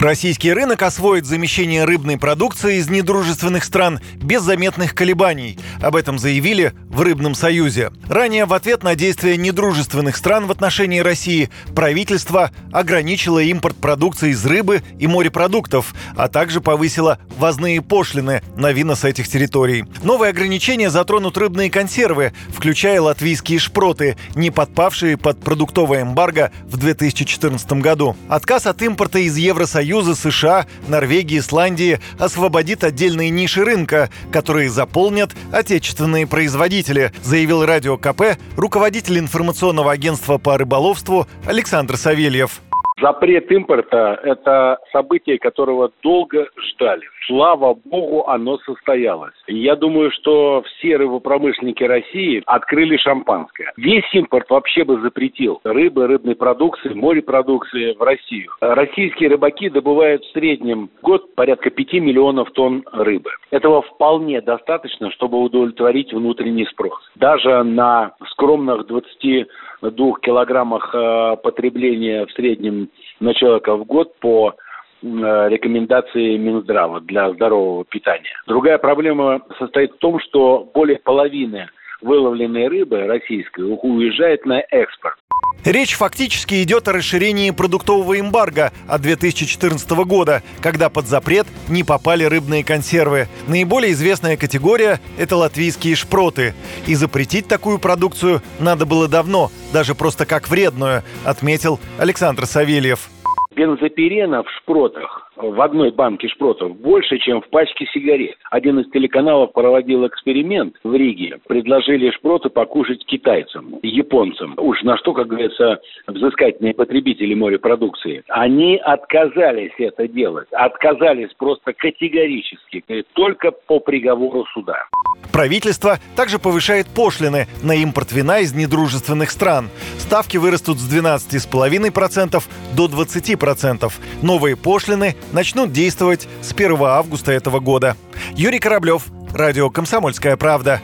Российский рынок освоит замещение рыбной продукции из недружественных стран без заметных колебаний. Об этом заявили в Рыбном Союзе. Ранее в ответ на действия недружественных стран в отношении России правительство ограничило импорт продукции из рыбы и морепродуктов, а также повысило ввозные пошлины на винос этих территорий. Новые ограничения затронут рыбные консервы, включая латвийские шпроты, не подпавшие под продуктовое эмбарго в 2014 году. Отказ от импорта из Евросоюза Союза, США, Норвегии, Исландии освободит отдельные ниши рынка, которые заполнят отечественные производители, заявил Радио КП руководитель информационного агентства по рыболовству Александр Савельев. Запрет импорта – это событие, которого долго ждали. Слава богу, оно состоялось. Я думаю, что все рыбопромышленники России открыли шампанское. Весь импорт вообще бы запретил рыбы, рыбной продукции, морепродукции в Россию. Российские рыбаки добывают в среднем год порядка 5 миллионов тонн рыбы. Этого вполне достаточно, чтобы удовлетворить внутренний спрос. Даже на скромных 22 килограммах э, потребления в среднем на человека в год по Э, рекомендации Минздрава для здорового питания. Другая проблема состоит в том, что более половины выловленной рыбы российской уезжает на экспорт. Речь фактически идет о расширении продуктового эмбарго от 2014 года, когда под запрет не попали рыбные консервы. Наиболее известная категория – это латвийские шпроты. И запретить такую продукцию надо было давно, даже просто как вредную, отметил Александр Савельев бензопирена в шпротах в одной банке шпротов больше, чем в пачке сигарет. Один из телеканалов проводил эксперимент в Риге. Предложили шпроты покушать китайцам, японцам. Уж на что, как говорится, взыскательные потребители морепродукции. Они отказались это делать. Отказались просто категорически. Только по приговору суда. Правительство также повышает пошлины на импорт вина из недружественных стран. Ставки вырастут с 12,5% до 20%. Новые пошлины начнут действовать с 1 августа этого года. Юрий Кораблев, Радио «Комсомольская правда».